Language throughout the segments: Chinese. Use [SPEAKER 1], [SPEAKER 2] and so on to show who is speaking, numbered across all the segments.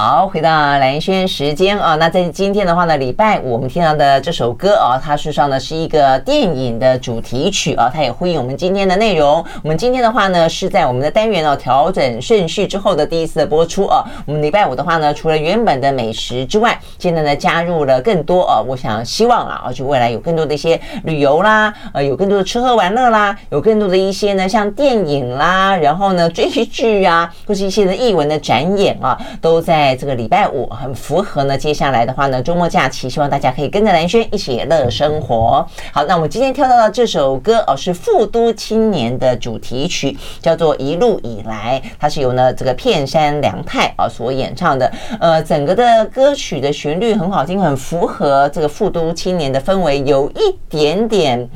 [SPEAKER 1] 好，回到蓝轩时间啊，那在今天的话呢，礼拜五我们听到的这首歌啊，它事实上呢是一个电影的主题曲啊，它也呼应我们今天的内容。我们今天的话呢是在我们的单元哦调整顺序之后的第一次的播出啊。我们礼拜五的话呢，除了原本的美食之外，现在呢加入了更多啊，我想希望啊，而且未来有更多的一些旅游啦，呃，有更多的吃喝玩乐啦，有更多的一些呢像电影啦，然后呢追剧啊，或是一些的艺文的展演啊，都在。在这个礼拜五很符合呢，接下来的话呢，周末假期，希望大家可以跟着蓝轩一起乐生活。好，那我们今天跳到的这首歌哦，是《富都青年》的主题曲，叫做《一路以来》，它是由呢这个片山良太啊所演唱的。呃，整个的歌曲的旋律很好听，很符合这个富都青年的氛围，有一点点。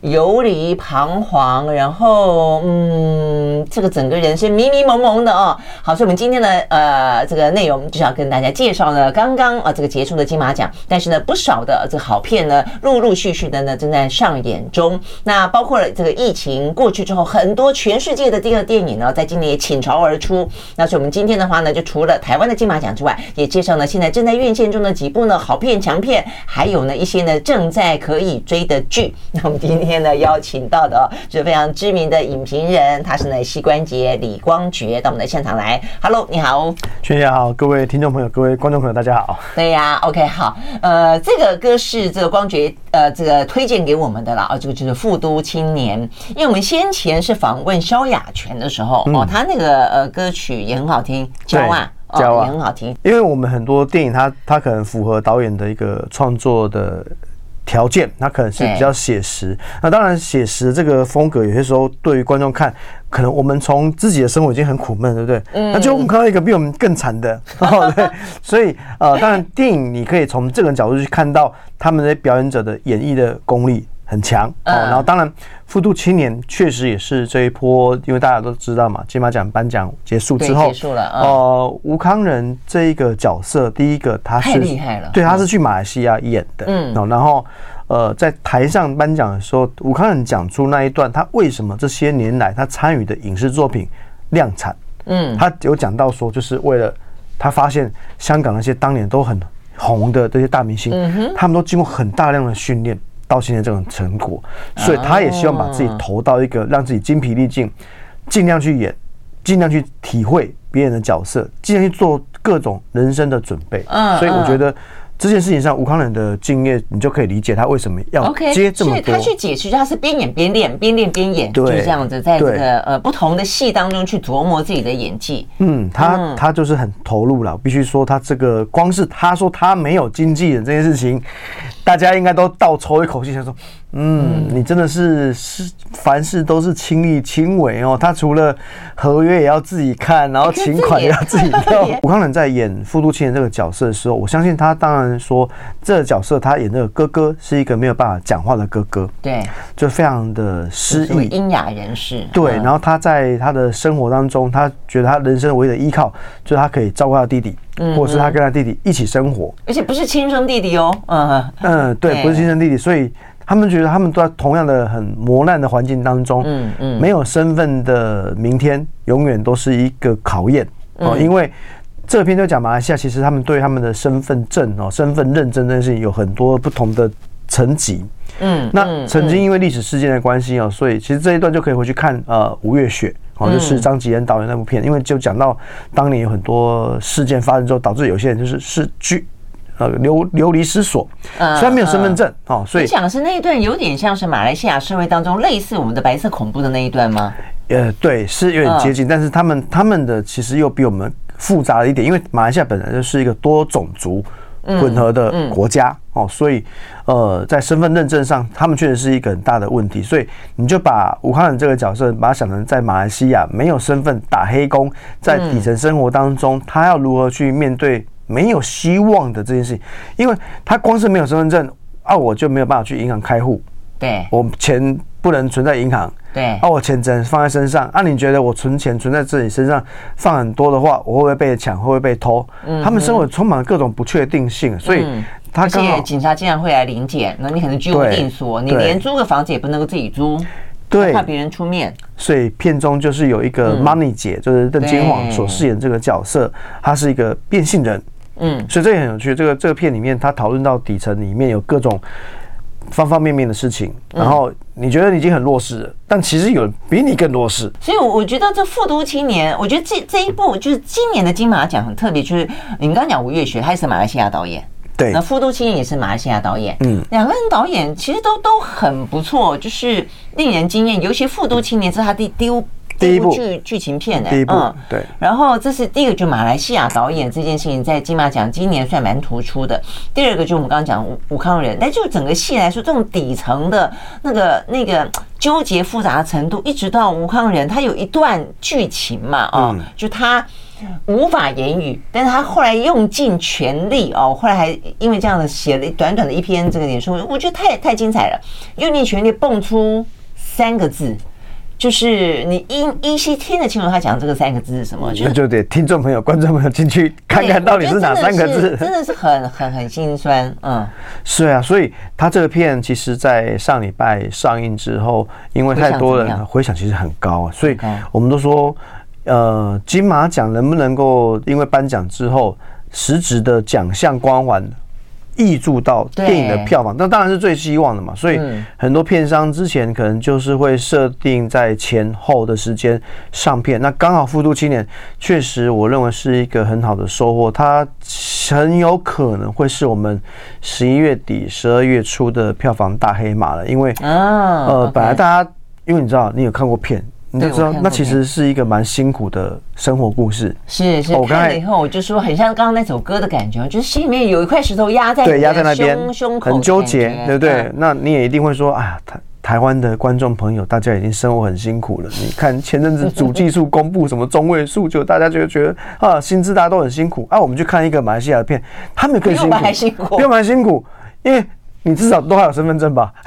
[SPEAKER 1] 游离彷徨，然后嗯，这个整个人是迷迷蒙蒙的哦。好，所以我们今天的呃这个内容就是要跟大家介绍呢，刚刚啊这个结束的金马奖，但是呢不少的这个好片呢，陆陆续续的呢正在上演中。那包括了这个疫情过去之后，很多全世界的第二电影呢，在今年也倾巢而出。那所以我们今天的话呢，就除了台湾的金马奖之外，也介绍呢现在正在院线中的几部呢好片、强片，还有呢一些呢正在可以追的剧。那我们今天。今天呢，邀请到的是非常知名的影评人，他是呢膝关节李光觉到我们的现场来。Hello，你好，
[SPEAKER 2] 全姐好，各位听众朋友，各位观众朋友，大家好。
[SPEAKER 1] 对呀，OK，好，呃，这个歌是这个光觉呃这个推荐给我们的啦，啊，这个就是《富都青年》，因为我们先前是访问萧亚全的时候，哦，他那个呃歌曲也很好听，骄傲，骄傲也很好听，
[SPEAKER 2] 因为我们很多电影它它可能符合导演的一个创作的。条件，它可能是比较写实。那当然，写实这个风格有些时候对于观众看，可能我们从自己的生活已经很苦闷，对不对？嗯。那就我们看到一个比我们更惨的，哦对。所以呃，当然电影你可以从这个角度去看到他们的表演者的演绎的功力。很强。哦，然后当然，复读青年确实也是这一波，因为大家都知道嘛，金马奖颁奖结束之后，结束了。呃，吴康仁这一个角色，第一个他是太厉害了，对，他是去马来西亚演的，嗯，然后呃，在台上颁奖的时候，吴康仁讲出那一段，他为什么这些年来他参与的影视作品量产，嗯，他有讲到说，就是为了他发现香港那些当年都很红的这些大明星，他们都经过很大量的训练。到现在这种成果，所以他也希望把自己投到一个让自己精疲力尽，尽量去演，尽量去体会别人的角色，尽量去做各种人生的准备。嗯，所以我觉得。这件事情上，吴康仁的经验，你就可以理解他为什么要接这么多。
[SPEAKER 1] 他去解释，他是边演边练，边练边演，就是这样子，在这个呃不同的戏当中去琢磨自己的演技。
[SPEAKER 2] 嗯，他他就是很投入了。必须说，他这个光是他说他没有经纪人这件事情，大家应该都倒抽一口气，想说。嗯，你真的是是凡事都是亲力亲为哦。他除了合约也要自己看，然后请款也要自己要。吴康仁在演《富都青年》这个角色的时候，我相信他当然说这个角色他演这个哥哥是一个没有办法讲话的哥哥，对，就非常的失意，
[SPEAKER 1] 瘖哑人士。
[SPEAKER 2] 对，然后他在他的生活当中，他觉得他人生唯一的依靠就是他可以照顾他弟弟，或者是他跟他弟弟一起生活，
[SPEAKER 1] 而且不是亲生弟弟哦。嗯
[SPEAKER 2] 嗯，对，不是亲生弟弟，所以。他们觉得他们都在同样的很磨难的环境当中，嗯嗯，没有身份的明天永远都是一个考验哦。因为这篇就讲马来西亚，其实他们对他们的身份证哦、身份认证这件事情有很多不同的层级。嗯，那曾经因为历史事件的关系哦，所以其实这一段就可以回去看呃《五月雪》哦，就是张吉恩导演那部片，因为就讲到当年有很多事件发生之后，导致有些人就是是居。呃，流流离失所，虽然没有身份证哦，所以
[SPEAKER 1] 你讲的是那一段有点像是马来西亚社会当中类似我们的白色恐怖的那一段吗？
[SPEAKER 2] 呃，对，是有点接近，但是他们他们的其实又比我们复杂了一点，因为马来西亚本来就是一个多种族混合的国家哦，所以呃，在身份认证上，他们确实是一个很大的问题。所以你就把武汉人这个角色，把它想成在马来西亚没有身份打黑工，在底层生活当中，他要如何去面对没有希望的这件事情？因为他光是没有身份证啊，我就没有办法去银行开户，
[SPEAKER 1] 对，
[SPEAKER 2] 我钱不能存在银行。
[SPEAKER 1] 对，
[SPEAKER 2] 啊，我钱只能放在身上。啊，你觉得我存钱存在自己身上放很多的话，我会不会被抢？会不会被偷？嗯，他们生活充满了各种不确定性，所以他
[SPEAKER 1] 而且警察经常会来临检，那你可能居无定所，你连租个房子也不能够自己租，对，怕别人出面。
[SPEAKER 2] 所以片中就是有一个 Money 姐，就是邓金黄所饰演这个角色，她是一个变性人。嗯，所以这也很有趣。这个这个片里面，他讨论到底层里面有各种。方方面面的事情，然后你觉得你已经很弱势了，但其实有比你更弱势。
[SPEAKER 1] 所以，我我觉得这《复读青年》，我觉得这这一部就是今年的金马奖很特别，就是你们刚刚讲吴月雪，他也是马来西亚导演，
[SPEAKER 2] 对，
[SPEAKER 1] 那《复读青年》也是马来西亚导演，嗯，两个人导演其实都都很不错，就是令人惊艳。尤其《复读青年》是他第第五。第一部剧剧情片呢，
[SPEAKER 2] 嗯，对。
[SPEAKER 1] 然后这是第一个，就马来西亚导演这件事情在金马奖今年算蛮突出的。第二个就我们刚刚讲吴吴康仁，但就整个戏来说，这种底层的那个那个纠结复杂的程度，一直到吴康仁他有一段剧情嘛，啊，就他无法言语，但是他后来用尽全力哦，后来还因为这样的写了短短的一篇这个脸书，我觉得太太精彩了，用尽全力蹦出三个字。就是你依依稀听得清楚他讲这个三个字是什么？
[SPEAKER 2] 那就得听众朋友、观众朋友进去看看到底是哪三个字。
[SPEAKER 1] 真的是很很很心酸，嗯，
[SPEAKER 2] 是啊，所以他这个片其实，在上礼拜上映之后，因为太多人回响其实很高啊，所以我们都说，呃，金马奖能不能够因为颁奖之后实质的奖项光环？挹注到电影的票房，那当然是最希望的嘛。所以很多片商之前可能就是会设定在前后的时间上片。那刚好《复读青年》确实，我认为是一个很好的收获。它很有可能会是我们十一月底、十二月初的票房大黑马了。因为呃，本来大家因为你知道，你有看过片。你就知道，那其实是一个蛮辛苦的生活故事。
[SPEAKER 1] 是是，看了以后我就说，很像刚刚那首歌的感觉，就是心里面有一块石头压在对压在那边，胸口很纠结，对不对？那你也一定会说，哎呀，台台湾的观众朋友，大家已经生活很辛苦了。你看前阵子主计处公布什么中位数，就大家就觉得啊，薪资大家都很辛苦啊。我们去看一个马来西亚的片，他们更辛苦，比我们还辛苦，因为你至少都还有身份证吧？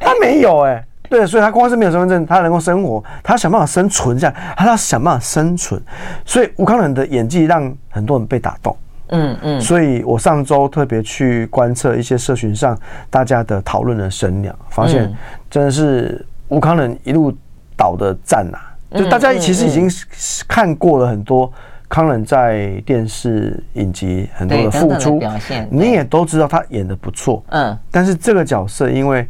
[SPEAKER 1] 他没有哎。对，所以他光是没有身份证，他能够生活，他想办法生存下来，他要想办法生存。所以吴康仁的演技让很多人被打动。嗯嗯。所以我上周特别去观测一些社群上大家的讨论的声量，发现真的是吴康仁一路倒的赞呐。就大家其实已经看过了很多康仁在电视影集很多的付出表现，你也都知道他演的不错。嗯。但是这个角色因为。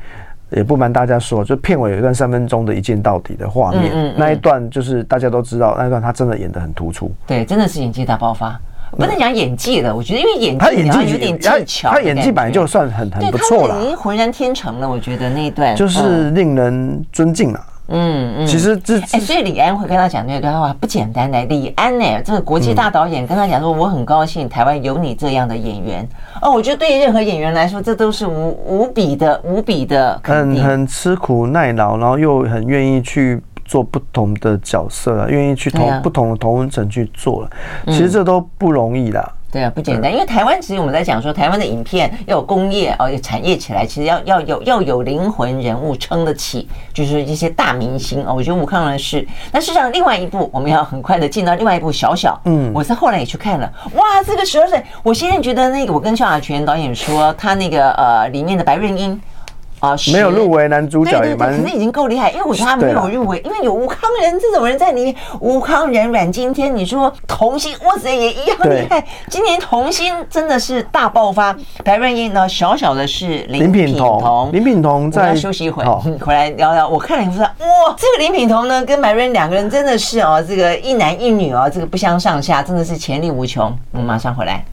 [SPEAKER 1] 也不瞒大家说，就片尾有一段三分钟的一镜到底的画面，嗯嗯嗯，那一段就是大家都知道，那一段他真的演的很突出。对，真的是演技大爆发。不能讲演技了，我觉得因为演技他演技有点技巧，他演技本来就算很很不错了，已经浑然天成了。我觉得那一段就是令人尊敬了。嗯嗯，其实这哎，所以李安会跟他讲那段话不简单的。李安呢，这个国际大导演跟他讲说，我很高兴台湾有你这样的演员哦。我觉得对于任何演员来说，这都是无无比的无比的很很吃苦耐劳，然后又很愿意去做不同的角色了，愿意去同不同的同温层去做了。其实这都不容易啦。对啊，不简单，因为台湾其实我们在讲说，台湾的影片要有工业哦，有产业起来，其实要要有要有灵魂人物撑得起，就是一些大明星哦。我觉得吴康仁是。那事实上，另外一部我们要很快的进到另外一部小小，嗯，我是后来也去看了，哇，这个十二岁，我现在觉得那个我跟萧亚全导演说，他那个呃里面的白润英。啊，没有入围男主角也蛮，可是已经够厉害，因为我觉得他没有入围，因为有吴康仁这种人在里面。吴康仁、阮经天，你说童星，哇塞，也一样厉害。今年童星真的是大爆发。白润英呢，小小的是林品彤，林品彤在休息一会，回来聊聊。我看了以后说，哇，这个林品彤呢，跟白润两个人真的是哦，这个一男一女哦，这个不相上下，真的是潜力无穷。我们马上回来。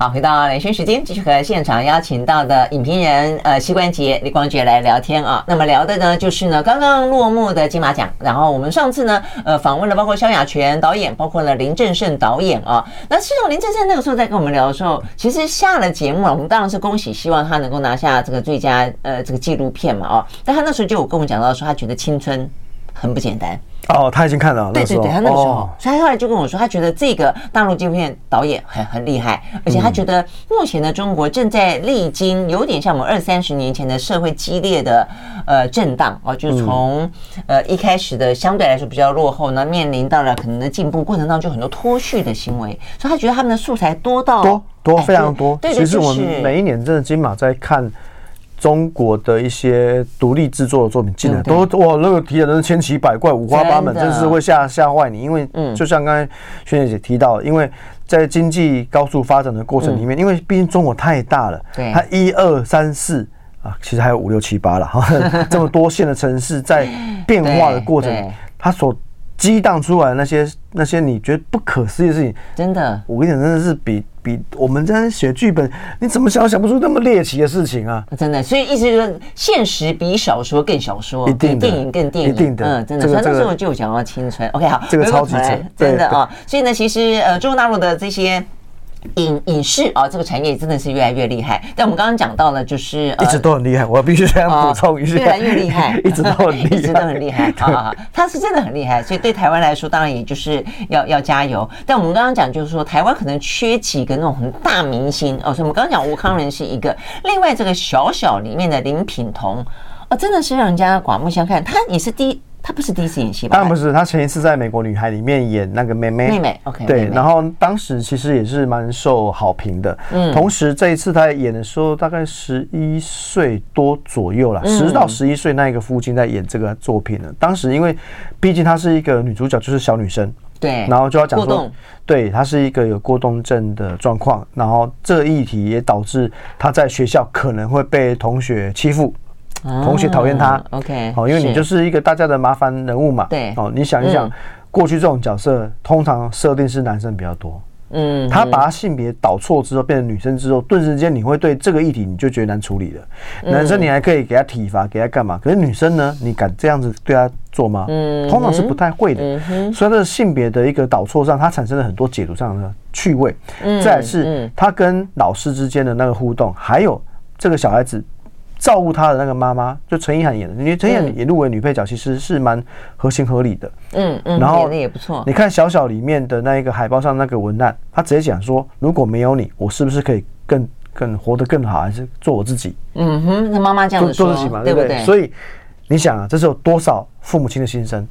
[SPEAKER 1] 好，回到连线时间，继续和现场邀请到的影评人呃膝关节李光洁来聊天啊。那么聊的呢，就是呢刚刚落幕的金马奖。然后我们上次呢，呃访问了包括萧亚全导演，包括了林正盛导演啊。那其实林正盛那个时候在跟我们聊的时候，其实下了节目了，我们当然是恭喜，希望他能够拿下这个最佳呃这个纪录片嘛啊。但他那时候就有跟我们讲到说，他觉得青春很不简单。
[SPEAKER 2] 哦，他已经看了。
[SPEAKER 1] 对对对，他那个时候，哦、所以他后来就跟我说，他觉得这个大陆纪录片导演很很厉害，而且他觉得目前的中国正在历经有点像我们二三十年前的社会激烈的呃震荡哦，就从呃一开始的相对来说比较落后呢，面临到了可能的进步过程当中，就很多脱序的行为，所以他觉得他们的素材多到
[SPEAKER 2] 多多非常多。
[SPEAKER 1] 对对，
[SPEAKER 2] 其实我们每一年真的金马在看。中国的一些独立制作的作品进来，都哇，那个提的都是千奇百怪、五花八门，真是会吓吓坏你。因为，就像刚才萱姐姐提到，因为在经济高速发展的过程里面，因为毕竟中国太大了，它一二三四啊，其实还有五六七八了哈，这么多线的城市在变化的过程，它所激荡出来那些那些你觉得不可思议的事情，
[SPEAKER 1] 真的，
[SPEAKER 2] 我跟你讲，真的是比。比我们在写剧本，你怎么想想不出那么猎奇的事情啊？
[SPEAKER 1] 真的，所以意思就是现实比小说更小说，
[SPEAKER 2] 一定
[SPEAKER 1] 比电影更电影，
[SPEAKER 2] 一定的，
[SPEAKER 1] 嗯，真的。所以那时候就讲到青春，OK，好，
[SPEAKER 2] 这个超级
[SPEAKER 1] 真的啊。所以呢，其实呃，中国大陆的这些。影影视啊，这个产业真的是越来越厉害。但我们刚刚讲到了，就是
[SPEAKER 2] 一直都很厉害。我必须这样补充一下，
[SPEAKER 1] 越来越厉害，
[SPEAKER 2] 一直都很厉害，
[SPEAKER 1] 一直都很厉害。好好好，他是真的很厉害。所以对台湾来说，当然也就是要要加油。但我们刚刚讲，就是说台湾可能缺几个那种很大明星哦。所以我们刚刚讲吴康仁是一个，另外这个小小里面的林品彤哦，真的是让人家刮目相看。他也是第一。他不是第一次演戏吧？
[SPEAKER 2] 当然不是，她前一次在《美国女孩》里面演那个妹妹。
[SPEAKER 1] 妹妹，OK。
[SPEAKER 2] 对，然后当时其实也是蛮受好评的。嗯。同时这一次她演的时候，大概十一岁多左右了，十到十一岁那一个父亲在演这个作品呢。当时因为毕竟她是一个女主角，就是小女生。
[SPEAKER 1] 对。
[SPEAKER 2] 然后就要讲说，对，她是一个有过动症的状况，然后这个议题也导致她在学校可能会被同学欺负。同学讨厌他
[SPEAKER 1] ，OK，
[SPEAKER 2] 好，因为你就是一个大家的麻烦人物嘛，
[SPEAKER 1] 对，
[SPEAKER 2] 哦，你想一想，过去这种角色通常设定是男生比较多，嗯，他把他性别导错之后变成女生之后，顿时间你会对这个议题你就觉得难处理了。男生你还可以给他体罚，给他干嘛？可是女生呢，你敢这样子对他做吗？嗯，通常是不太会的。所以这性别的一个导错上，它产生了很多解读上的趣味。再来是他跟老师之间的那个互动，还有这个小孩子。照顾他的那个妈妈，就陈意涵演的，因为陈意涵也入围女配角，其实是蛮合情合理的。嗯嗯，然后
[SPEAKER 1] 演的也不错。
[SPEAKER 2] 你看小小里面的那一个海报上那个文案，他直接讲说：如果没有你，我是不是可以更更活得更好，还是做我自己？
[SPEAKER 1] 嗯哼，那妈妈这样子说，
[SPEAKER 2] 做自己嘛，对不对？所以你想啊，这是有多少父母亲的心声？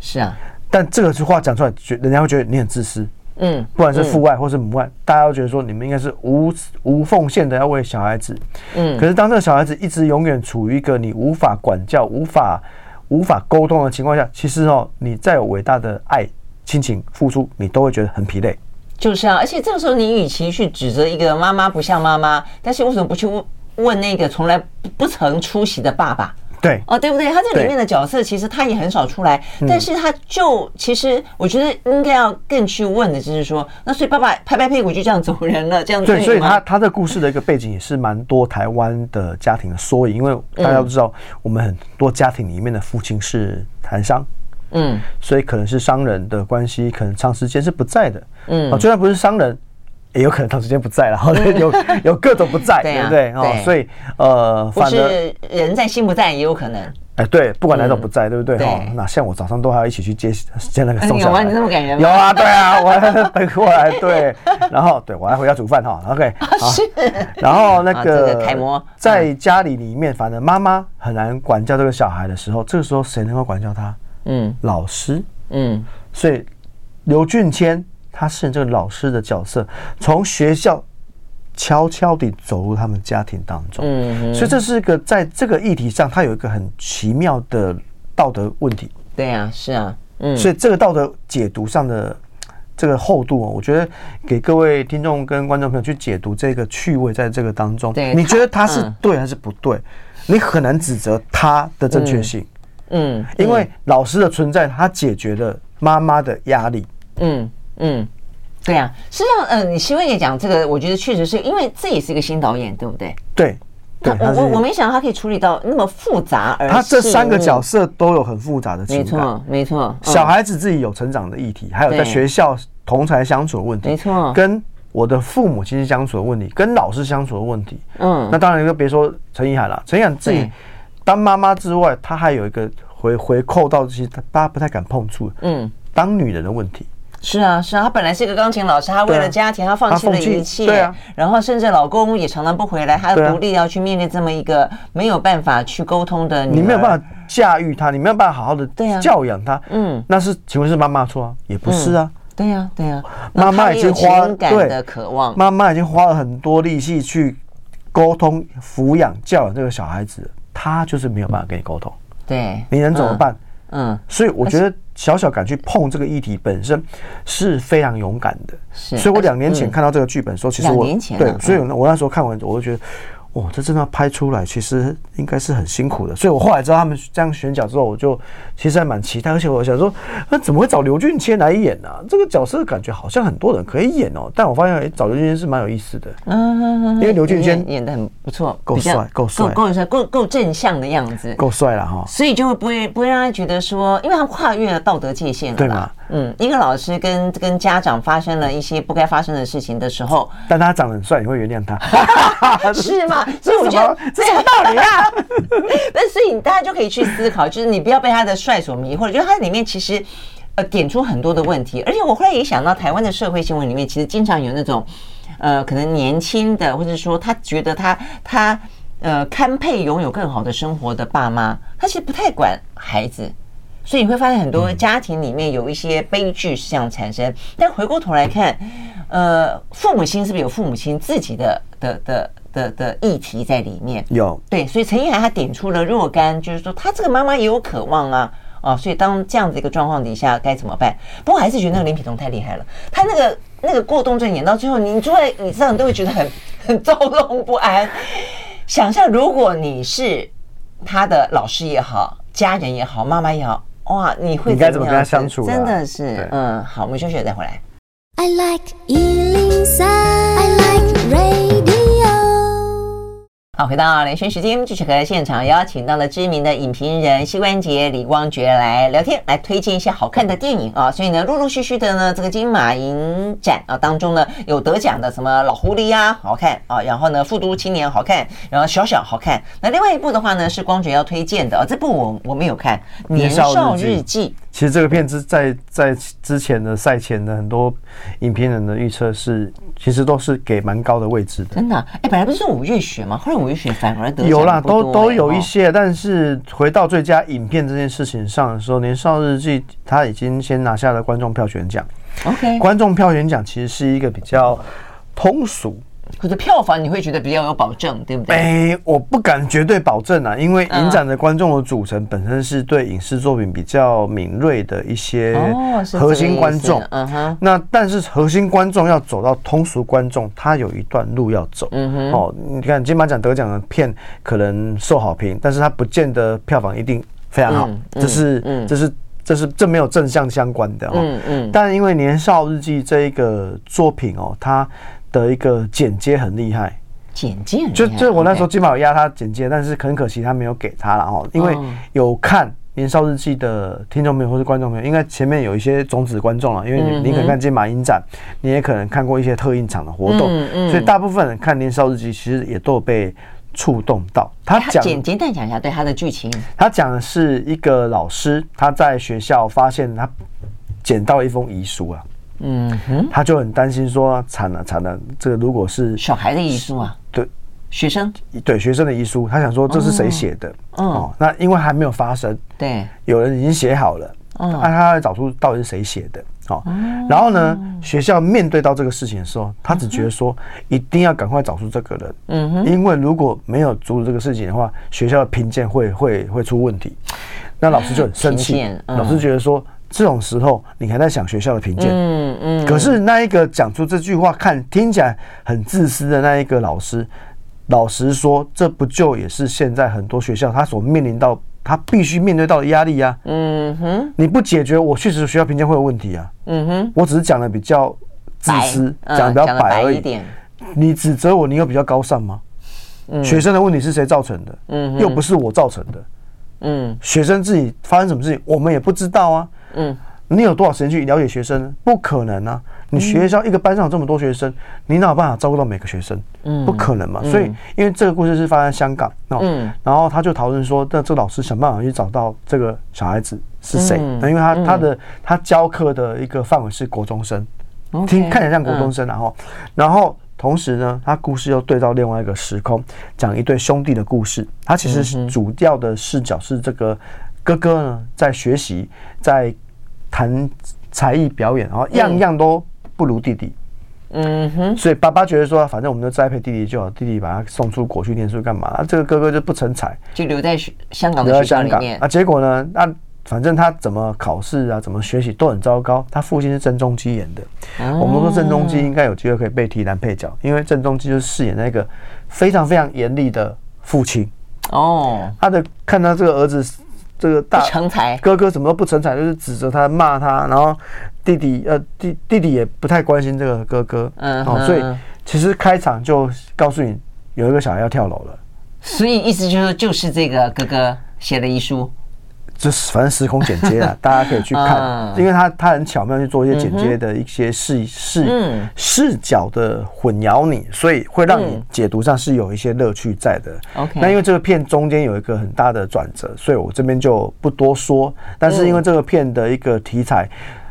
[SPEAKER 1] 是啊，
[SPEAKER 2] 但这个句话讲出来，觉人家会觉得你很自私。嗯，不管是父爱或是母爱，大家都觉得说你们应该是无无奉献的要为小孩子。嗯，可是当这个小孩子一直永远处于一个你无法管教、无法无法沟通的情况下，其实哦，你再有伟大的爱、亲情付出，你都会觉得很疲累。
[SPEAKER 1] 就是啊，而且这个时候你与其去指责一个妈妈不像妈妈，但是为什么不去问问那个从来不曾出席的爸爸？
[SPEAKER 2] 对。
[SPEAKER 1] 哦，对不对？他这里面的角色其实他也很少出来，但是他就其实我觉得应该要更去问的，就是说，那所以爸爸拍拍屁股就这样走人了，这样子
[SPEAKER 2] 对，所以他他的故事的一个背景也是蛮多台湾的家庭的缩影，因为大家都知道，我们很多家庭里面的父亲是台商，嗯，所以可能是商人的关系，可能长时间是不在的，嗯，就算不是商人。也有可能长时间不在了，有 有各种不在，对不对？哦，所以呃，
[SPEAKER 1] 反是人在心不在也有可能。
[SPEAKER 2] 哎，对，不管哪种不在，对不对？哈，那像我早上都还要一起去接接那个送小孩。
[SPEAKER 1] 有啊，你那么感人吗？
[SPEAKER 2] 有啊，对啊，我还等过来，对，然后对我还回家煮饭哈。OK，好，然后那个楷模在家里里面，反正妈妈很难管教这个小孩的时候，这个时候谁能够管教他？嗯，老师，嗯，所以刘俊谦。他是这个老师的角色，从学校悄悄地走入他们家庭当中，嗯，所以这是一个在这个议题上，他有一个很奇妙的道德问题。
[SPEAKER 1] 对啊，是啊，嗯，
[SPEAKER 2] 所以这个道德解读上的这个厚度，我觉得给各位听众跟观众朋友去解读这个趣味，在这个当中，对，你觉得他是对还是不对？你很难指责他的正确性，嗯，因为老师的存在，他解决了妈妈的压力，嗯。嗯，
[SPEAKER 1] 对啊，实际上，嗯，你希薇也讲这个，我觉得确实是因为这也是一个新导演，对不对？
[SPEAKER 2] 对。
[SPEAKER 1] 我我我没想到他可以处理到那么复杂，而
[SPEAKER 2] 他这三个角色都有很复杂的情感，
[SPEAKER 1] 没错没错。
[SPEAKER 2] 小孩子自己有成长的议题，还有在学校同才相处的问题，没错。跟我的父母亲相处的问题，跟老师相处的问题，嗯。那当然就别说陈意涵了，陈意涵自己当妈妈之外，她还有一个回回扣到这些大家不太敢碰触，嗯，当女人的问题。
[SPEAKER 1] 是啊，是啊，她本来是一个钢琴老师，她为了家庭，她放弃了一切，对啊，然后甚至老公也常常不回来，她独立要去面对这么一个没有办法去沟通的女，
[SPEAKER 2] 你没有办法驾驭她，你没有办法好好的教养她，嗯，那是请问是妈妈错啊？也不是啊，
[SPEAKER 1] 对呀，对呀，
[SPEAKER 2] 妈妈已经花
[SPEAKER 1] 对的渴望，
[SPEAKER 2] 妈妈已经花了很多力气去沟通、抚养、教养这个小孩子，他就是没有办法跟你沟通，
[SPEAKER 1] 对，
[SPEAKER 2] 你能怎么办？嗯，所以我觉得小小敢去碰这个议题本身是非常勇敢的。是，所以我两年前看到这个剧本的时候，其实我对，所以我那时候看完，我就觉得。哦，这真的要拍出来，其实应该是很辛苦的。所以我后来知道他们这样选角之后，我就其实还蛮期待。而且我想说，那怎么会找刘俊谦来演呢？这个角色感觉好像很多人可以演哦。但我发现，哎，找刘俊谦是蛮有意思的。嗯嗯嗯，因为刘俊谦
[SPEAKER 1] 演得很不错，
[SPEAKER 2] 够帅，够帅，
[SPEAKER 1] 够帅，够够正向的样子，
[SPEAKER 2] 够帅了哈。
[SPEAKER 1] 所以就会不会不会让他觉得说，因为他跨越了道德界限，对吗？嗯，一个老师跟跟家长发生了一些不该发生的事情的时候，
[SPEAKER 2] 但他长得很帅，你会原谅他？
[SPEAKER 1] 是吗？所以我觉得。这什么道理啊？那所以大家就可以去思考，就是你不要被他的帅所迷惑。觉得他里面其实呃点出很多的问题，而且我后来也想到，台湾的社会新闻里面其实经常有那种呃可能年轻的，或者说他觉得他他呃堪配拥有更好的生活的爸妈，他其实不太管孩子，所以你会发现很多家庭里面有一些悲剧是这样产生。但回过头来看，呃，父母亲是不是有父母亲自己的的的？的的议题在里面
[SPEAKER 2] 有
[SPEAKER 1] 对，所以陈意涵他点出了若干，就是说他这个妈妈也有渴望啊哦，所以当这样子一个状况底下该怎么办？不过还是觉得那个林品彤太厉害了，他那个那个过动症演到最后，你坐在你身上都会觉得很很躁动不安。想象如果你是他的老师也好，家人也好，妈妈也好，哇，你会
[SPEAKER 2] 你该怎么跟他相处？
[SPEAKER 1] 真的是嗯，好，我们休息了再回来。I like 好，回到连线时间，继续和现场邀请到了知名的影评人膝关节李光觉来聊天，来推荐一些好看的电影啊。所以呢，陆陆续续的呢，这个金马影展啊当中呢，有得奖的什么老狐狸呀，好看啊。然后呢，复读青年好看，然后小小好看。那另外一部的话呢，是光觉要推荐的啊，这部我我没有看《年少日记》。
[SPEAKER 2] 其实这个片子在在之前的赛前的很多影评人的预测是，其实都是给蛮高的位置的。
[SPEAKER 1] 真的？哎，本来不是五月雪吗？后来五月雪反而得奖
[SPEAKER 2] 有啦，都都有一些。但是回到最佳影片这件事情上的时候，《年少日记》他已经先拿下了观众票选奖。
[SPEAKER 1] OK，
[SPEAKER 2] 观众票选奖其实是一个比较通俗。
[SPEAKER 1] 票房你会觉得比较有保证，对不对？
[SPEAKER 2] 哎，我不敢绝对保证啊，因为影展的观众的组成本身是对影视作品比较敏锐的一些核心观众。嗯哼。那但是核心观众要走到通俗观众，他有一段路要走。嗯哼。哦，你看金马奖得奖的片可能受好评，但是他不见得票房一定非常好。这是，这是，这是这没有正向相关的哦。嗯嗯。但因为《年少日记》这一个作品哦，它。的一个剪接很厉害，
[SPEAKER 1] 剪接
[SPEAKER 2] 就就我那时候基本上有压他剪接，但是很可惜他没有给他了哦，因为有看《年少日记》的听众朋友或是观众朋友，应该前面有一些种子观众了，因为你你可能看金马影展，你也可能看过一些特映场的活动，所以大部分人看《年少日记》其实也都有被触动到。他讲
[SPEAKER 1] 简简单讲一下对他的剧情，
[SPEAKER 2] 他讲的是一个老师他在学校发现他捡到一封遗书啊。嗯哼，他就很担心说惨了惨了，这个如果是
[SPEAKER 1] 小孩的遗书啊，
[SPEAKER 2] 对，
[SPEAKER 1] 学生？
[SPEAKER 2] 对学生的遗书，他想说这是谁写的？哦，那因为还没有发生，
[SPEAKER 1] 对，
[SPEAKER 2] 有人已经写好了，那他要找出到底是谁写的？哦，然后呢，学校面对到这个事情的时候，他只觉得说一定要赶快找出这个人，嗯哼，因为如果没有阻止这个事情的话，学校的评鉴会会会出问题，那老师就很生气，老师觉得说。这种时候，你还在想学校的评鉴，嗯嗯。可是那一个讲出这句话，看听起来很自私的那一个老师，老实说，这不就也是现在很多学校他所面临到他必须面对到的压力呀？嗯哼。你不解决，我确实学校评鉴会有问题啊。嗯哼。我只是讲的比较自私，
[SPEAKER 1] 嗯、
[SPEAKER 2] 讲得比较白而已。
[SPEAKER 1] 点
[SPEAKER 2] 你指责我，你有比较高尚吗？嗯、学生的问题是谁造成的？嗯，又不是我造成的。嗯，学生自己发生什么事情，我们也不知道啊。嗯，你有多少时间去了解学生？不可能啊！你学校一个班上有这么多学生，你哪有办法照顾到每个学生？嗯，不可能嘛。所以，因为这个故事是发生在香港，嗯，然后他就讨论说，那这个老师想办法去找到这个小孩子是谁？那因为他他的他教课的一个范围是国中生，听看起来像国中生，然后，然后。同时呢，他故事又对到另外一个时空，讲一对兄弟的故事。他其实是主要的视角是这个哥哥呢，在学习，在弹才艺表演，然后样样都不如弟弟。嗯哼，所以爸爸觉得说，反正我们就栽培弟弟就好，弟弟把他送出国去念书干嘛？啊，这个哥哥就不成才，
[SPEAKER 1] 就留在香港的学校里面。
[SPEAKER 2] 啊，结果呢，那。反正他怎么考试啊，怎么学习都很糟糕。他父亲是郑中基演的，我们说郑中基应该有机会可以被提男配角，因为郑中基就是饰演那个非常非常严厉的父亲。哦，他的看他这个儿子这个大
[SPEAKER 1] 成才
[SPEAKER 2] 哥哥怎么都不成才，就是指责他骂他，然后弟弟呃弟弟弟也不太关心这个哥哥。嗯，哦，所以其实开场就告诉你有一个小孩要跳楼了，
[SPEAKER 1] 所以意思就是就是这个哥哥写的遗书。
[SPEAKER 2] 就是反正时空剪接啊，大家可以去看，因为他他很巧妙去做一些剪接的一些视视视角的混淆你，所以会让你解读上是有一些乐趣在的。OK，那因为这个片中间有一个很大的转折，所以我这边就不多说。但是因为这个片的一个题材，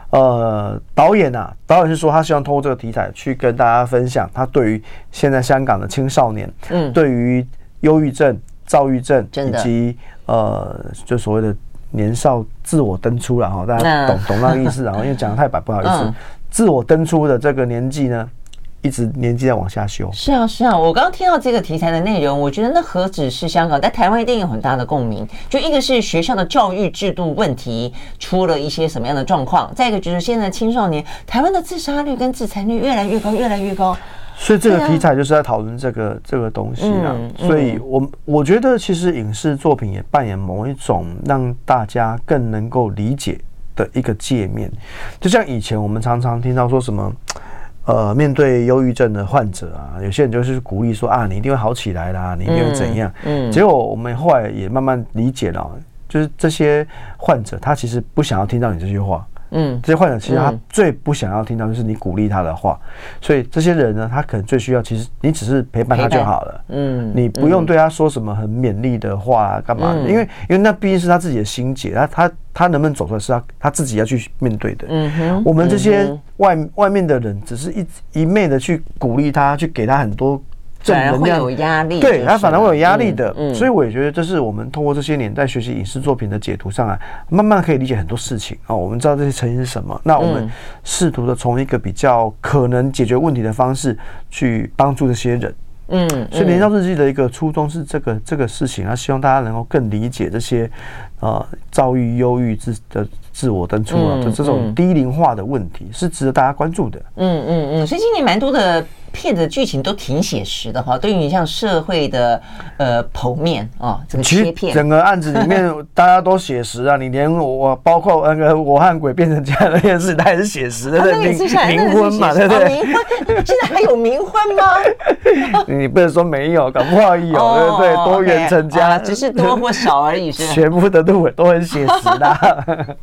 [SPEAKER 2] 呃，导演啊，导演是说他希望通过这个题材去跟大家分享他对于现在香港的青少年，嗯，对于忧郁症、躁郁症以及呃，就所谓的。年少自我登出了哈，大家懂懂那个意思，然后因为讲得太白，不好意思。自我登出的这个年纪呢，一直年纪在往下修。
[SPEAKER 1] 是啊，是啊，我刚刚听到这个题材的内容，我觉得那何止是香港，在台湾一定有很大的共鸣。就一个是学校的教育制度问题出了一些什么样的状况，再一个就是现在青少年台湾的自杀率跟自残率越来越高，越来越高。
[SPEAKER 2] 所以这个题材就是在讨论这个这个东西啊，所以我我觉得其实影视作品也扮演某一种让大家更能够理解的一个界面，就像以前我们常常听到说什么，呃，面对忧郁症的患者啊，有些人就是鼓励说啊，你一定会好起来啦，你一定会怎样？嗯，结果我们后来也慢慢理解了，就是这些患者他其实不想要听到你这句话。嗯，这些患者其实他最不想要听到就是你鼓励他的话，所以这些人呢，他可能最需要其实你只是陪伴他就好了。嗯，你不用对他说什么很勉励的话啊，干嘛的？因为因为那毕竟是他自己的心结，他他他能不能走出来是他他自己要去面对的。嗯哼，我们这些外外面的人只是一一昧的去鼓励他，去给他很多。
[SPEAKER 1] 反而会有压力，
[SPEAKER 2] 对，他反而会有压力的，所以我也觉得这是我们通过这些年在学习影视作品的解读上来，慢慢可以理解很多事情啊。我们知道这些成因是什么，那我们试图的从一个比较可能解决问题的方式去帮助这些人。嗯，所以《年少日记》的一个初衷是这个这个事情，他希望大家能够更理解这些呃遭遇、忧郁自的自我登出啊的这种低龄化的问题，是值得大家关注的。嗯
[SPEAKER 1] 嗯嗯，所以今年蛮多的。片子剧情都挺写实的哈，都有点像社会的呃剖面啊，这个切片。
[SPEAKER 2] 整个案子里面 大家都写实啊，你连我包括那个我和鬼变成这样的那件事，他也是写实的。
[SPEAKER 1] 那个是冥婚嘛，对不对？冥婚，现在还有冥婚吗？
[SPEAKER 2] 你不能说没有，搞不好有，对不对？多元成家，
[SPEAKER 1] 只是多或少而已，是
[SPEAKER 2] 全部的都都很写实的。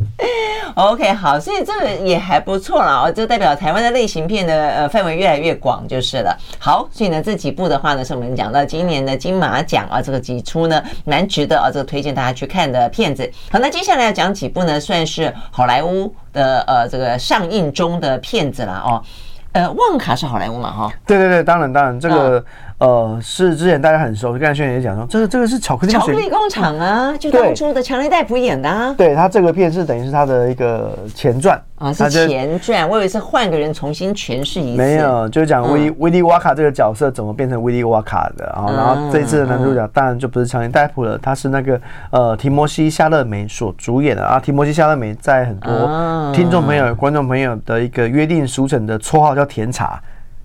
[SPEAKER 1] OK，好，所以这个也还不错啦，哦，就代表台湾的类型片的呃范围越来越广，就。是的，好，所以呢，这几部的话呢，是我们讲到今年的金马奖啊，这个几出呢，蛮值得啊，这个推荐大家去看的片子。好，那接下来要讲几部呢，算是好莱坞的呃这个上映中的片子了哦。呃，旺卡是好莱坞嘛，哈？
[SPEAKER 2] 对对对，当然当然，这个。嗯呃，是之前大家很熟，刚才轩也讲说，这个这个是巧克力
[SPEAKER 1] 巧克力工厂啊，就当初的强尼戴普演的啊。
[SPEAKER 2] 对，他这个片是等于是他的一个前传
[SPEAKER 1] 啊，是前传。我以为是换个人重新诠释一次。
[SPEAKER 2] 没有，就是讲威威利瓦卡这个角色怎么变成威利瓦卡的啊。然后这一次的男主角当然就不是强尼戴普了，他是那个呃提摩西夏勒梅所主演的啊。提摩西夏勒梅在很多听众朋友、观众朋友的一个约定俗成的绰号叫甜茶。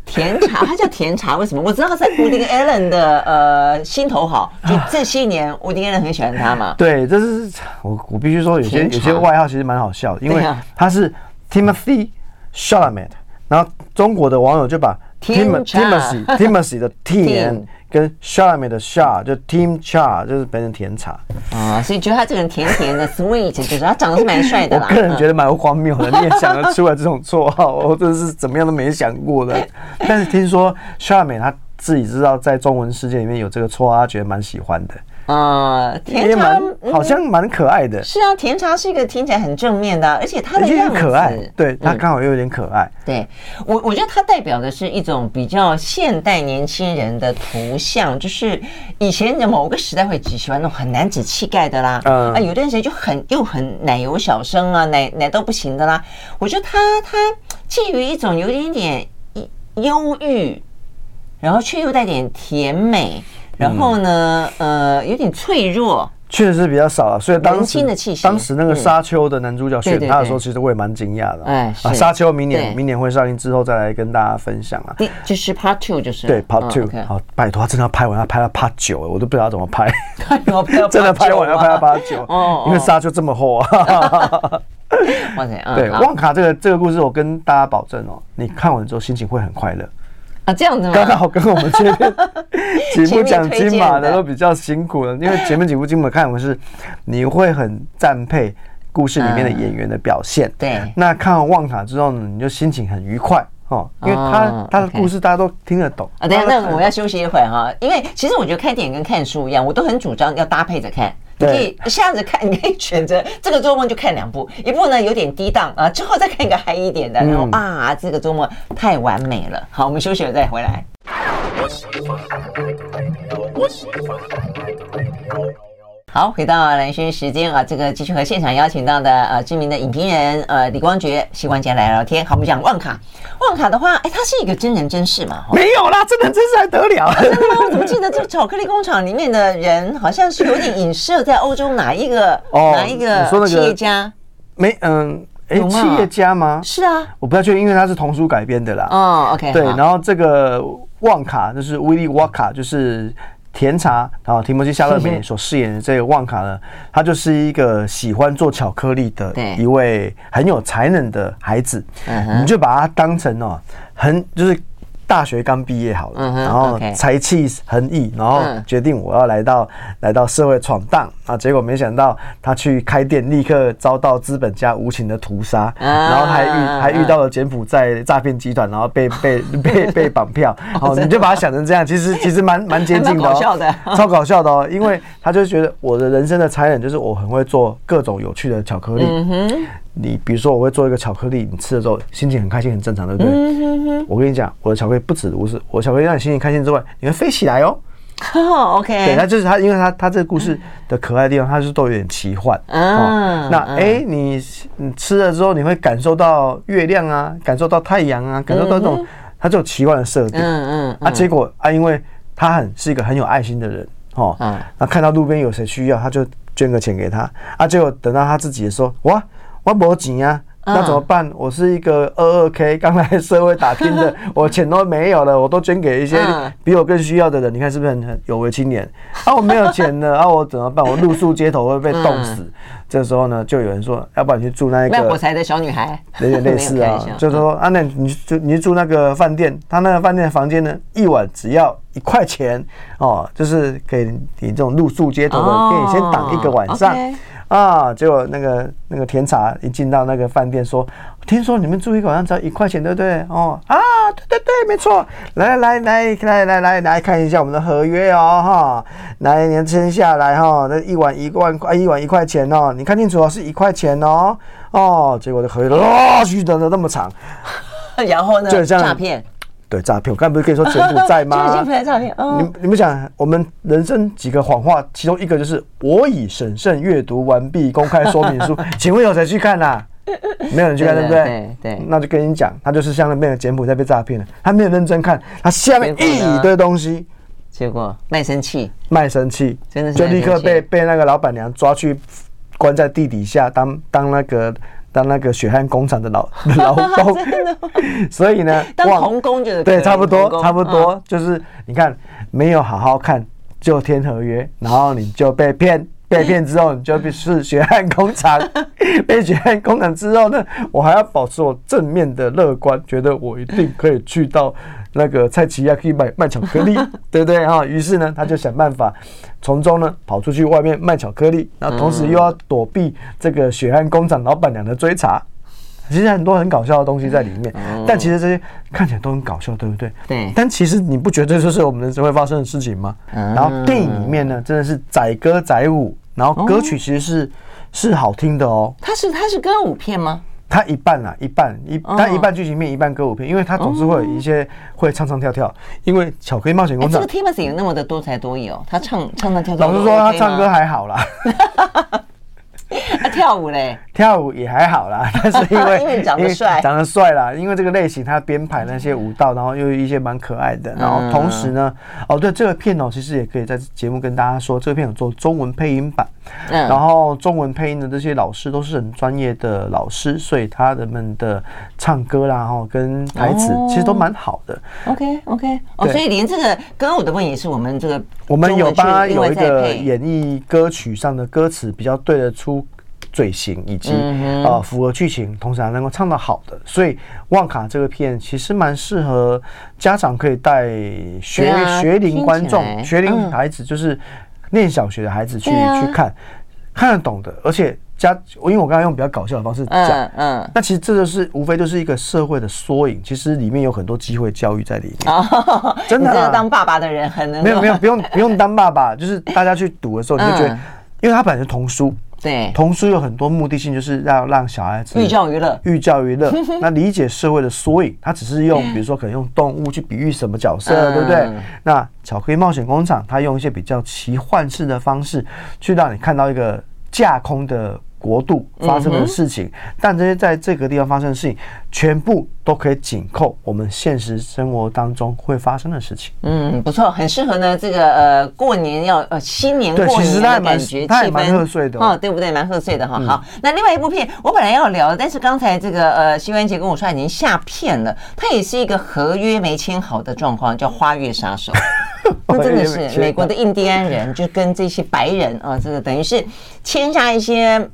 [SPEAKER 1] 甜茶，他叫甜茶，为什么？我知道他在伍迪·艾伦的呃心头好，就这些年我的艾伦很喜欢他嘛。
[SPEAKER 2] 对，这是我我必须说，有些有些外号其实蛮好笑的，因为他是 Timothy Shalamet，然后中国的网友就把 Timothy Timothy 的 甜
[SPEAKER 1] Tim
[SPEAKER 2] 跟 Charlemagne 的 Shar 就 Tim Char 就是变成甜茶。
[SPEAKER 1] 啊，所以觉得他这个人甜甜的 sweet，就是他长得是蛮帅的啦。
[SPEAKER 2] 我个人觉得蛮荒谬的，你也想得出来这种绰号，我真的是怎么样都没想过的。但是听说 Charlemagne 他自己知道在中文世界里面有这个绰号，他觉得蛮喜欢的。
[SPEAKER 1] 啊、呃，甜茶
[SPEAKER 2] 好像蛮可爱的、嗯。
[SPEAKER 1] 是啊，甜茶是一个听起来很正面的，而且它的样子
[SPEAKER 2] 可爱，对，它刚好又有点可爱。
[SPEAKER 1] 嗯、对我，我觉得它代表的是一种比较现代年轻人的图像，就是以前的某个时代会只喜欢那种很男子气概的啦，嗯、啊，有段时间就很又很奶油小生啊，奶奶都不行的啦。我觉得它它介于一种有点点忧郁，然后却又带点甜美。然后呢，呃，有点脆弱，
[SPEAKER 2] 确实是比较少了。所以
[SPEAKER 1] 当时
[SPEAKER 2] 当时那个沙丘的男主角选他的时候，其实我也蛮惊讶的。哎，啊，沙丘明年明年会上映之后再来跟大家分享啊。
[SPEAKER 1] 就是 Part Two，就是
[SPEAKER 2] 对 Part Two。好，拜托，他真的要拍完，要拍到 Part 九，我都不知道怎么拍。真的拍完要拍到 Part 九，因为沙丘这么厚啊。
[SPEAKER 1] 哇塞，
[SPEAKER 2] 对，旺卡这个这个故事，我跟大家保证哦，你看完之后心情会很快乐。
[SPEAKER 1] 啊，这样子吗？
[SPEAKER 2] 刚好跟我们前面几部讲金马的都比较辛苦了，因为前面几部金马看我是你会很赞佩故事里面的演员的表现。对，那看完旺卡之后呢，你就心情很愉快哦，因为他他的故事大家都听得懂。啊，
[SPEAKER 1] 等下，那我要休息一会儿哈，因为其实我觉得看电影跟看书一样，我都很主张要搭配着看。你可以一下子看，你可以选择这个周末就看两部，一部呢有点低档啊，之后再看一个嗨一点的，然后啊，这个周末太完美了。好，我们休息了再回来。好，回到蓝轩时间啊，这个继续和现场邀请到的呃知名的影评人呃李光觉、膝关节来聊天。好，我们讲旺卡，旺卡的话，哎，它是一个真人真事嘛？
[SPEAKER 2] 没有啦，真人真事还得了？
[SPEAKER 1] 真的吗？我怎么记得这巧克力工厂里面的人好像是有点影射在欧洲哪一个、哦、哪一个企业家？
[SPEAKER 2] 没，嗯，哎，企业家吗？
[SPEAKER 1] 是啊，
[SPEAKER 2] 我不太确定，因为它是童书改编的啦。
[SPEAKER 1] 哦，OK，
[SPEAKER 2] 对，然后这个旺卡就是威利沃卡，就是。甜茶，然后提摩西·夏勒梅所饰演的这个旺卡呢，他就是一个喜欢做巧克力的一位很有才能的孩子，你就把他当成哦，很就是。大学刚毕业好了，然后才气横溢，然后决定我要来到来到社会闯荡啊！结果没想到他去开店，立刻遭到资本家无情的屠杀，然后还遇还遇到了柬埔寨诈骗集团，然后被被被被绑票。哦，你就把他想成这样，其实其实蛮蛮接近的哦，超搞笑的哦，因为他就觉得我的人生的才能就是我很会做各种有趣的巧克力。你比如说，我会做一个巧克力，你吃了之后心情很开心，很正常，对不对？嗯、哼哼我跟你讲，我的巧克力不止如此，我的巧克力让你心情开心之外，你会飞起来哦。
[SPEAKER 1] 哦，OK。
[SPEAKER 2] 对，那就是他，因为他他这个故事的可爱的地方，他是都有点奇幻。嗯、哦。那哎、欸，你你吃了之后，你会感受到月亮啊，感受到太阳啊，感受到这种它这种奇幻的设定。嗯嗯。啊，结果啊，因为他很是一个很有爱心的人哦。嗯。那看到路边有谁需要，他就捐个钱给他。啊，结果等到他自己的时候，哇！我没钱啊，那怎么办？我是一个二二 K 刚来社会打拼的，我钱都没有了，我都捐给一些比我更需要的人。你看是不是很有为青年？啊，我没有钱了，啊，我怎么办？我露宿街头会被冻死。这时候呢，就有人说，要不然你去住那个卖
[SPEAKER 1] 火柴的小女孩，
[SPEAKER 2] 有点类似啊。就是说啊，那你就你住那个饭店，他那个饭店的房间呢，一晚只要一块钱哦，就是给你这种露宿街头的，给你先挡一个晚上。啊！结果那个那个甜茶一进到那个饭店，说：“听说你们住一个晚上只要一块钱，对不对？”哦啊，对对对，没错。来来来来来来来看一下我们的合约哦，哈！来年签下来哈，那一碗一万块，一碗一块钱哦，你看清楚哦，是一块钱哦。哦，结果的合约哇，续的那么长，
[SPEAKER 1] 然后呢？就这样诈骗。
[SPEAKER 2] 对诈骗，我刚才不是跟你说柬埔寨吗？
[SPEAKER 1] 柬埔寨诈骗。哦、你你们想，我们人生几个谎话，其中一个就是我已审慎阅读完毕公开说明书，请问有谁去看呐、啊？没有人去看，对不对？对，那就跟你讲，他就是像那边的柬埔寨被诈骗了，他没有认真看，他下面一堆东西，结果卖身契，卖身契，真的就立刻被被那个老板娘抓去关在地底下当当那个。当那个血汗工厂的老 劳工，所以呢，当童工就是对，差不多，差不多，就是你看没有好好看就签合约，然后你就被骗，被骗之后你就必是血汗工厂，
[SPEAKER 2] 被血汗工厂之后呢，我还要保持我正面的乐观，觉得我一定可以去到那个蔡奇亚可以买卖巧克力，对不对哈？于是呢，他就想办法从中呢跑出去外面卖巧克力，那同时又要躲避这个血汗工厂老板娘的追查。其实很多很搞笑的东西在里面，但其实这些看起来都很搞笑，对不对？
[SPEAKER 1] 对。
[SPEAKER 2] 但其实你不觉得这就是我们人生会发生的事情吗？然后电影里面呢，真的是载歌载舞，然后歌曲其实是是好听的哦。
[SPEAKER 1] 它是它是歌舞片吗？
[SPEAKER 2] 它一半啊，一半一，他一半剧情片，一半歌舞片，因为它总是会有一些会唱唱跳跳。因为巧克力冒险工厂，
[SPEAKER 1] 这个 Timothy 有那么的多才多艺哦，他唱唱唱跳跳。
[SPEAKER 2] 老实说，他唱歌还好啦。
[SPEAKER 1] 他 跳舞嘞，
[SPEAKER 2] 跳舞也还好啦，但是因为
[SPEAKER 1] 因为长得帅，
[SPEAKER 2] 长得帅啦，因为这个类型他编排那些舞蹈，然后又有一些蛮可爱的，然后同时呢，哦对，这个片哦，其实也可以在节目跟大家说，这个片有做中文配音版，然后中文配音的这些老师都是很专业的老师，所以他们的唱歌啦，哈，跟台词其实都蛮好的。
[SPEAKER 1] OK OK，哦，所以连这个歌舞的部分也是我们这个
[SPEAKER 2] 我们有帮他有一个演绎歌曲上的歌词比较对得出。嘴型以及呃符合剧情，同时还能够唱得好的，所以旺卡这个片其实蛮适合家长可以带学学龄观众、学龄孩子，就是念小学的孩子去去看，看得懂的，而且家，因为我刚才用比较搞笑的方式讲，嗯，那其实这就是无非就是一个社会的缩影，其实里面有很多机会教育在里面。真的，
[SPEAKER 1] 当爸爸的人很能
[SPEAKER 2] 没有没有不用不用当爸爸，就是大家去读的时候，你就觉得，因为他本来是童书。
[SPEAKER 1] 对，
[SPEAKER 2] 童书有很多目的性，就是要让小孩子
[SPEAKER 1] 寓教于乐，
[SPEAKER 2] 寓教于乐。那理解社会的缩影，他只是用，比如说可能用动物去比喻什么角色，对不对？那巧克力冒险工厂，他用一些比较奇幻式的方式，去让你看到一个架空的。国度发生的事情，但这些在这个地方发生的事情，全部都可以紧扣我们现实生活当中会发生的事情。
[SPEAKER 1] 嗯，不错，很适合呢。这个呃，过年要呃新年过年的感觉，气氛
[SPEAKER 2] 蛮贺岁的
[SPEAKER 1] 哦，对不对？蛮贺岁的哈。好，那另外一部片，我本来要聊，但是刚才这个呃，希文杰跟我说已经下片了。它也是一个合约没签好的状况，叫《花月杀手》。那真的是美国的印第安人，就跟这些白人啊，这个等于是签下一些。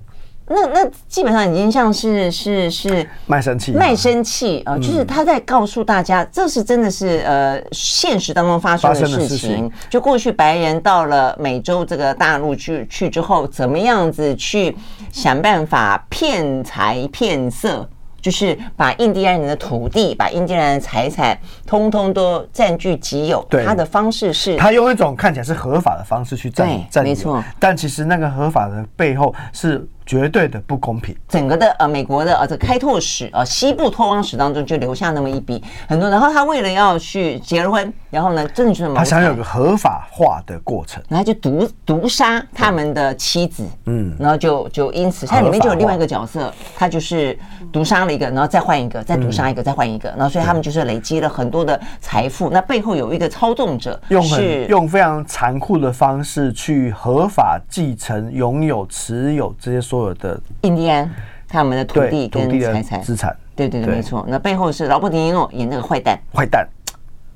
[SPEAKER 1] 那那基本上已经像是是是
[SPEAKER 2] 卖身契，
[SPEAKER 1] 卖身契啊，就是他在告诉大家，这是真的是呃现实当中发生的事情。就过去白人到了美洲这个大陆去去之后，怎么样子去想办法骗财骗色。就是把印第安人的土地，把印第安人的财产，通通都占据己有。对，他的方式是，
[SPEAKER 2] 他用一种看起来是合法的方式去占占有，
[SPEAKER 1] 没错。
[SPEAKER 2] 但其实那个合法的背后是。绝对的不公平。
[SPEAKER 1] 整个的呃，美国的呃，这个开拓史啊，西部拓荒史当中就留下那么一笔很多。然后他为了要去结了婚，然后呢，真的就是
[SPEAKER 2] 他想有个合法化的过程，
[SPEAKER 1] 然后就毒毒杀他们的妻子，嗯，然后就就因此，它里面就有另外一个角色，他就是毒杀了一个，然后再换一个，再毒杀一个，再换一个，然后所以他们就是累积了很多的财富。那背后有一个操纵者，
[SPEAKER 2] 用很用非常残酷的方式去合法继承、拥有、持有这些所。有的
[SPEAKER 1] 印第安，他们的土地跟财产
[SPEAKER 2] 资产，
[SPEAKER 1] 对对对，没错。那背后是劳勃·迪尼诺演那个坏蛋，
[SPEAKER 2] 坏蛋，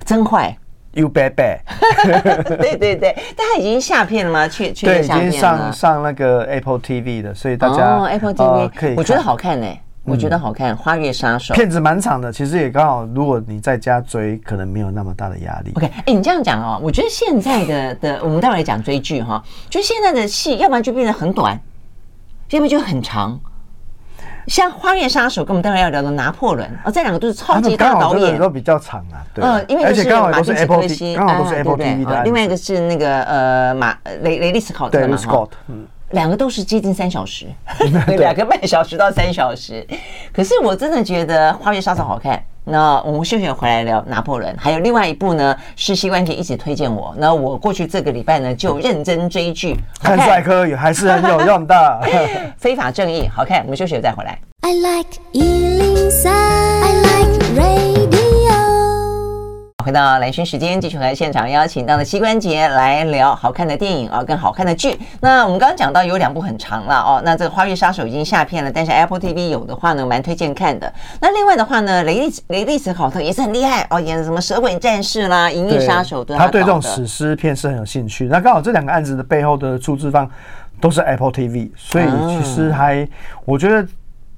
[SPEAKER 1] 真坏
[SPEAKER 2] ，You bad bad。
[SPEAKER 1] 对对对，但他已经下片了吗？去去
[SPEAKER 2] 对，已经上上那个 Apple TV 的，所以大家
[SPEAKER 1] Apple TV 可以，我觉得好看呢，我觉得好看，《花月杀手》
[SPEAKER 2] 片子蛮长的，其实也刚好，如果你在家追，可能没有那么大的压力。
[SPEAKER 1] OK，哎，你这样讲哦，我觉得现在的的，我们待会来讲追剧哈，就现在的戏，要不然就变得很短。要么就很长，像《花月杀手》跟我们待会要聊的《拿破仑》哦，这两个都是超级大导演，
[SPEAKER 2] 都比较长啊。对，
[SPEAKER 1] 嗯，因为是马丁斯科西，
[SPEAKER 2] 刚好都是 Apple TV 的。
[SPEAKER 1] 另外一个是那个呃马雷雷利斯考特嘛哈，嗯，两个都是接近三小时，两个半小时到三小时。可是我真的觉得《花月杀手》好看。那我们休息回来聊拿破仑，还有另外一部呢，是膝关节一直推荐我。那我过去这个礼拜呢，就认真追剧，
[SPEAKER 2] 看帅哥也还是很有用的。
[SPEAKER 1] 非法正义，好看。我们休息再回来。I like 回到兰萱时间，继续和现场邀请到的膝关节来聊好看的电影啊，跟好看的剧。那我们刚刚讲到有两部很长了哦，那这个《花月杀手》已经下片了，但是 Apple TV 有的话呢，蛮推荐看的。那另外的话呢，雷利雷利斯考特也是很厉害哦，演什么《蛇尾战士》啦，《银翼杀手》对，
[SPEAKER 2] 他对这种史诗片是很有兴趣。那刚好这两个案子的背后的出资方都是 Apple TV，所以其实还我觉得。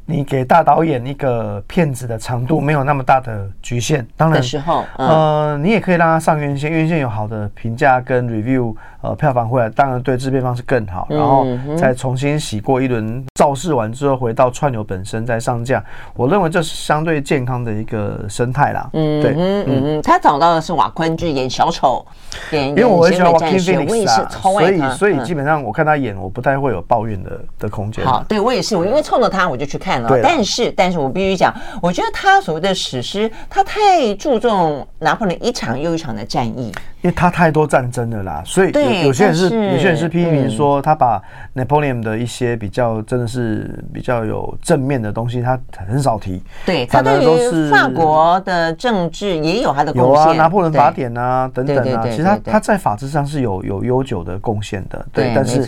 [SPEAKER 2] 你给大导演一个片子的长度没有那么大的局限，当然，时候，呃，你也可以让他上院线，院线有好的评价跟 review。呃，票房回来当然对制片方是更好，然后再重新洗过一轮，造势完之后回到串流本身再上架，我认为这是相对健康的一个生态啦。嗯，对，嗯嗯，
[SPEAKER 1] 他找到的是瓦昆，剧演小丑，演
[SPEAKER 2] 因为我很喜欢 Joaquin Phoenix 啊，所以所以基本上我看他演，我不太会有抱怨的的空间。
[SPEAKER 1] 好，对我也是，我因为冲着他我就去看了，但是但是我必须讲，我觉得他所谓的史诗，他太注重拿破仑一场又一场的战役。
[SPEAKER 2] 因为他太多战争了啦，所以有有些人是有些人是批评说他把 Napoleon 的一些比较真的是比较有正面的东西，他很少提。
[SPEAKER 1] 对，他对于法国的政治也有他的贡献。
[SPEAKER 2] 有啊，拿破仑法典啊等等啊，其实他他在法制上是有有悠久的贡献的。对，但是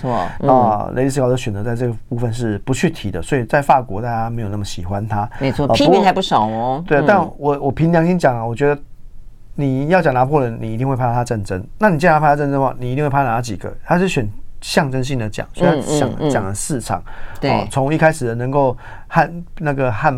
[SPEAKER 2] 啊，雷利斯考特选择在这个部分是不去提的，所以在法国大家没有那么喜欢他。
[SPEAKER 1] 没错，批评还不少哦。
[SPEAKER 2] 对，但我我凭良心讲啊，我觉得。你要讲拿破仑，你一定会拍他战争。那你既然要拍他战争的话，你一定会拍哪几个？他是选象征性的讲，所以他想讲了四场。对，从一开始的能够汉那个汉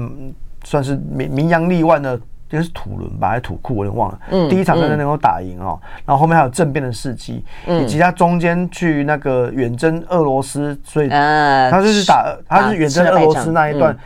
[SPEAKER 2] 算是名名扬利万的，应该是土伦吧，还是土库，我有点忘了。嗯，第一场真的能够打赢哦，然后后面还有政变的事迹，以及他中间去那个远征俄罗斯，所以他就是打，他是远征俄罗斯那一段。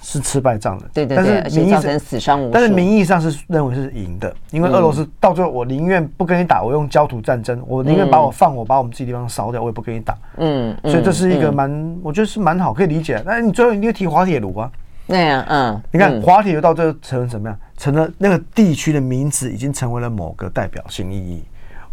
[SPEAKER 2] 是吃败仗的，
[SPEAKER 1] 对对对，但是名义上死伤。
[SPEAKER 2] 但是名义上是认为是赢的，因为俄罗斯到最后，我宁愿不跟你打，我用焦土战争，我宁愿把我放火把我们自己地方烧掉，我也不跟你打。嗯，所以这是一个蛮，我觉得是蛮好，可以理解那。你最后一定要提滑铁卢啊？
[SPEAKER 1] 对呀，嗯，
[SPEAKER 2] 你看滑铁卢到最后成了什么样？成了那个地区的名字，已经成为了某个代表性意义。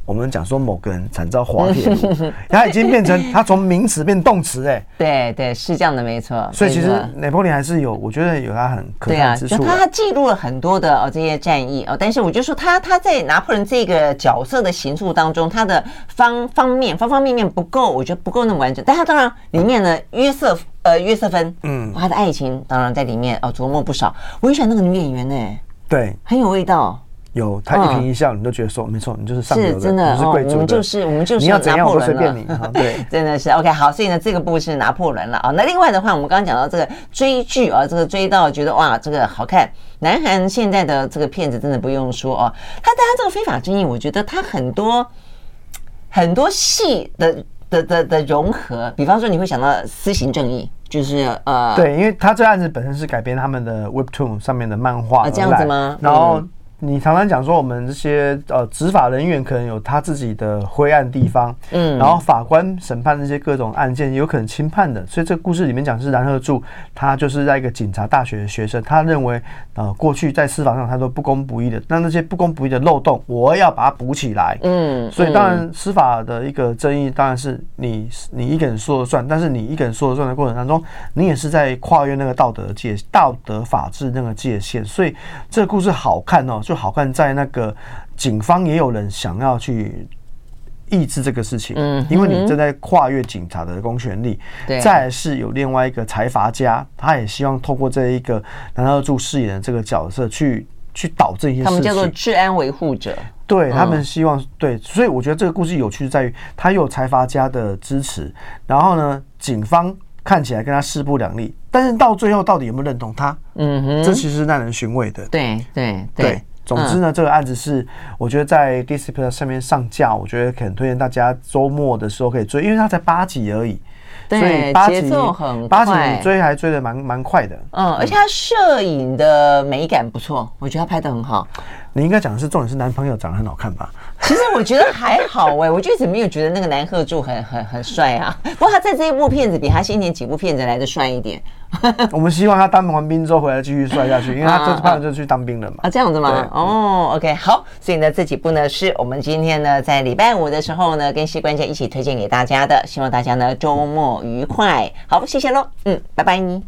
[SPEAKER 2] 我们讲说某个人惨遭滑铁卢，他已经变成他从名词变动词哎，
[SPEAKER 1] 对对是这样的没错。
[SPEAKER 2] 所以其实拿破仑还是有，我觉得有他很可爱之处。
[SPEAKER 1] 对啊，就他记录了很多的哦这些战役哦，但是我就说他他在拿破仑这个角色的形塑当中，他的方方面方方面面不够，我觉得不够那么完整。但他当然里面呢约瑟呃约瑟芬，嗯，他的爱情当然在里面哦琢磨不少。我很喜欢那个女演员呢，
[SPEAKER 2] 对，
[SPEAKER 1] 很有味道。
[SPEAKER 2] 有他一颦一笑，你都觉得说没错，你就是上流的，
[SPEAKER 1] 真的，
[SPEAKER 2] 你是贵族的，
[SPEAKER 1] 我们就是我们就是
[SPEAKER 2] 你要怎样我都随便你。对，
[SPEAKER 1] 真的是 OK 好，所以呢，这个部是拿破仑了啊。那另外的话，我们刚刚讲到这个追剧啊，这个追到觉得哇，这个好看。南韩现在的这个片子真的不用说哦，他但他这个非法争议，我觉得他很多很多戏的的的的融合，比方说你会想到私刑正义，就是呃，
[SPEAKER 2] 对，因为他这案子本身是改编他们的 Webtoon 上面的漫画
[SPEAKER 1] 啊，这样子吗？
[SPEAKER 2] 然后。你常常讲说，我们这些呃执法人员可能有他自己的灰暗地方，嗯，然后法官审判这些各种案件有可能轻判的，所以这个故事里面讲是然赫柱，他就是在一个警察大学的学生，他认为呃过去在司法上他都不公不义的，那那些不公不义的漏洞，我要把它补起来，嗯，所以当然司法的一个争议当然是你你一个人说了算，但是你一个人说了算的过程当中，你也是在跨越那个道德界道德法治那个界限，所以这个故事好看哦。就好看在那个警方也有人想要去抑制这个事情，嗯，因为你正在跨越警察的公权力，对。再是有另外一个财阀家，他也希望透过这一个然赫柱饰演的这个角色去去导这些事情。他们
[SPEAKER 1] 叫做治安维护者，
[SPEAKER 2] 对他们希望对，所以我觉得这个故事有趣在于，他有财阀家的支持，然后呢，警方看起来跟他势不两立，但是到最后到底有没有认同他？嗯哼，这其实是耐人寻味的。
[SPEAKER 1] 对对对。
[SPEAKER 2] 总之呢，这个案子是我觉得在 Plus 上面上架，我觉得很推荐大家周末的时候可以追，因为它才八集而已，
[SPEAKER 1] 对，所以节奏很，
[SPEAKER 2] 八集你追还追的蛮蛮快的。
[SPEAKER 1] 嗯，而且他摄影的美感不错，我觉得他拍的很好。
[SPEAKER 2] 你应该讲的是重点是男朋友长得很好看吧？
[SPEAKER 1] 其实我觉得还好哎、欸，我就一直没有觉得那个南鹤柱很很很帅啊。不过他在这一部片子比他先前几部片子来的帅一点。
[SPEAKER 2] 我们希望他当完兵之后回来继续帅下去，因为他这次拍就去当兵了嘛。
[SPEAKER 1] 啊，这样子吗？哦，OK，好。所以呢，这几部呢是我们今天呢在礼拜五的时候呢跟膝关节一起推荐给大家的，希望大家呢周末愉快。好，谢谢喽，嗯，拜拜。